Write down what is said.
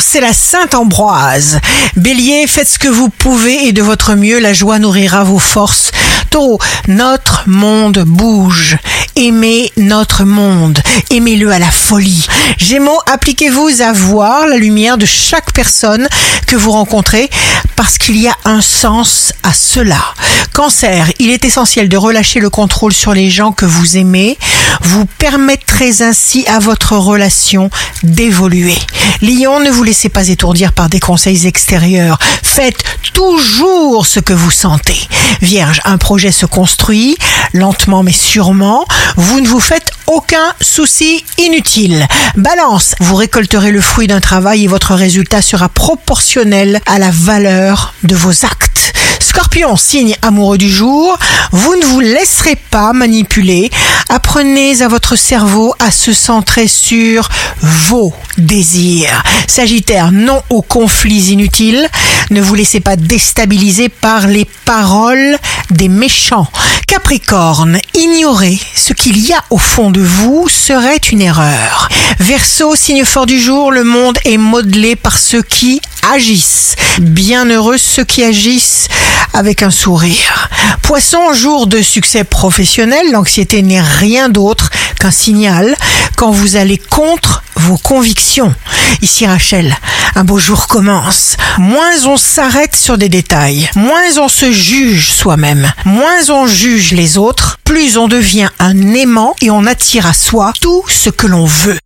c'est la Sainte Ambroise. Bélier, faites ce que vous pouvez et de votre mieux, la joie nourrira vos forces. Taureau, notre monde bouge. Aimez notre monde. Aimez-le à la folie. Gémeaux, appliquez-vous à voir la lumière de chaque personne que vous rencontrez parce qu'il y a un sens à cela. Cancer, il est essentiel de relâcher le contrôle sur les gens que vous aimez. Vous permettrez ainsi à votre relation d'évoluer. Lion, ne vous laissez pas étourdir par des conseils extérieurs. Faites toujours ce que vous sentez. Vierge, un projet se construit lentement mais sûrement. Vous ne vous faites aucun souci inutile. Balance, vous récolterez le fruit d'un travail et votre résultat sera proportionnel à la valeur de vos actes. Scorpion, signe amoureux du jour, vous ne vous laisserez pas manipuler. Apprenez à votre cerveau à se centrer sur vos désirs. Sagittaire, non aux conflits inutiles. Ne vous laissez pas déstabiliser par les paroles des méchants. Capricorne, ignorer ce qu'il y a au fond de vous serait une erreur. Verseau, signe fort du jour, le monde est modelé par ceux qui agissent. Bienheureux ceux qui agissent avec un sourire. Poisson, jour de succès professionnel, l'anxiété n'est rien d'autre qu'un signal quand vous allez contre vos convictions. Ici Rachel, un beau jour commence. Moins on s'arrête sur des détails, moins on se juge soi-même, moins on juge les autres, plus on devient un aimant et on attire à soi tout ce que l'on veut.